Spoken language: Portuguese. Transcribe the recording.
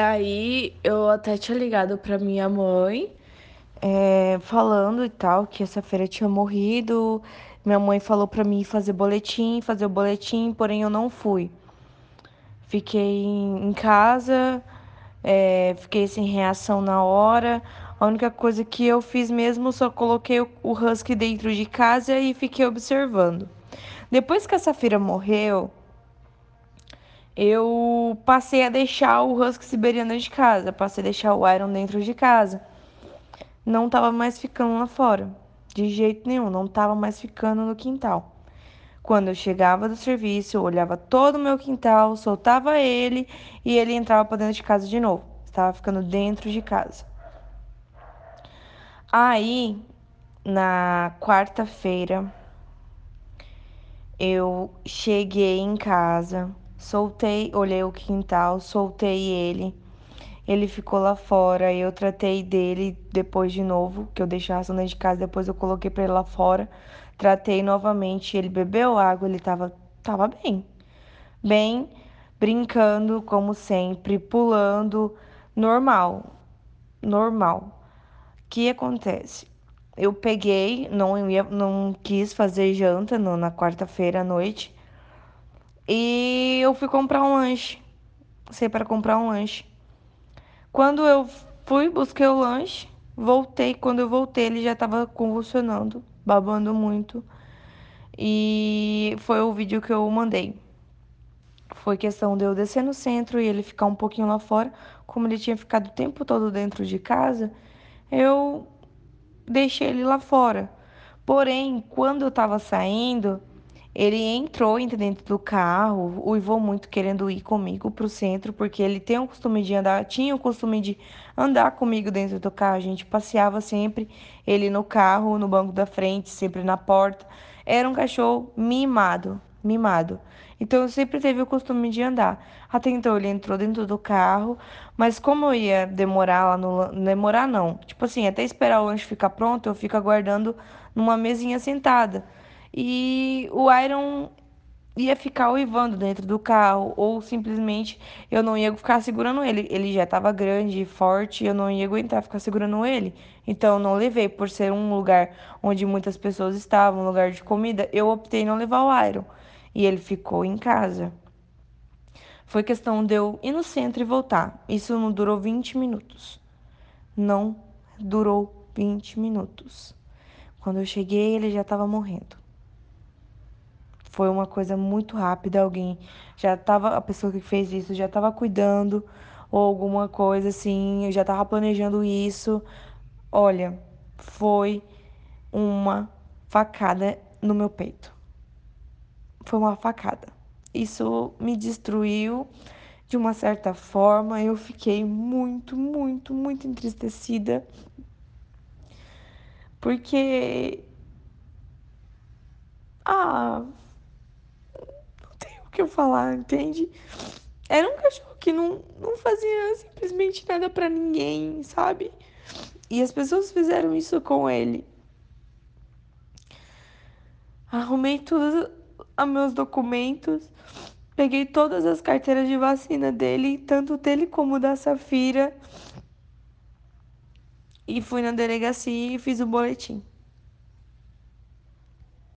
Daí eu até tinha ligado pra minha mãe, é, falando e tal, que essa feira tinha morrido. Minha mãe falou pra mim fazer boletim, fazer o boletim, porém eu não fui. Fiquei em casa, é, fiquei sem reação na hora. A única coisa que eu fiz mesmo, só coloquei o husky dentro de casa e fiquei observando. Depois que a Safira morreu, eu passei a deixar o husky siberiano de casa, passei a deixar o Iron dentro de casa. Não tava mais ficando lá fora, de jeito nenhum, não tava mais ficando no quintal. Quando eu chegava do serviço, eu olhava todo o meu quintal, soltava ele e ele entrava para dentro de casa de novo. Estava ficando dentro de casa. Aí, na quarta-feira, eu cheguei em casa, soltei, olhei o quintal, soltei ele. Ele ficou lá fora, eu tratei dele depois de novo, que eu deixei a ração dentro de casa, depois eu coloquei para ele lá fora. Tratei novamente, ele bebeu água, ele tava, tava bem. Bem, brincando como sempre, pulando, normal. Normal. O que acontece? eu peguei, não, ia, não quis fazer janta no, na quarta-feira à noite. E eu fui comprar um lanche. Sei para comprar um lanche. Quando eu fui, busquei o lanche, voltei. Quando eu voltei, ele já estava convulsionando, babando muito. E foi o vídeo que eu mandei. Foi questão de eu descer no centro e ele ficar um pouquinho lá fora. Como ele tinha ficado o tempo todo dentro de casa, eu deixei ele lá fora. Porém, quando eu tava saindo, ele entrou dentro do carro, uivou muito querendo ir comigo pro centro, porque ele tem o costume de andar, tinha o costume de andar comigo dentro do carro. A gente passeava sempre, ele no carro, no banco da frente, sempre na porta. Era um cachorro mimado, mimado. Então eu sempre teve o costume de andar. Até então ele entrou dentro do carro, mas como eu ia demorar lá no. Demorar não. Tipo assim, até esperar o lanche ficar pronto, eu fico aguardando numa mesinha sentada. E o Iron ia ficar uivando dentro do carro, ou simplesmente eu não ia ficar segurando ele. Ele já estava grande e forte, eu não ia aguentar ficar segurando ele. Então eu não levei, por ser um lugar onde muitas pessoas estavam, um lugar de comida, eu optei não levar o Iron e ele ficou em casa. Foi questão de eu ir no centro e voltar. Isso não durou 20 minutos. Não durou 20 minutos. Quando eu cheguei, ele já estava morrendo. Foi uma coisa muito rápida. Alguém já estava, a pessoa que fez isso já estava cuidando, ou alguma coisa assim, eu já estava planejando isso. Olha, foi uma facada no meu peito foi uma facada. Isso me destruiu de uma certa forma. Eu fiquei muito, muito, muito entristecida. Porque. Ah. Que eu falar, entende? Era um cachorro que não, não fazia simplesmente nada para ninguém, sabe? E as pessoas fizeram isso com ele. Arrumei tudo, a meus documentos, peguei todas as carteiras de vacina dele, tanto dele como da Safira, e fui na delegacia e fiz o boletim.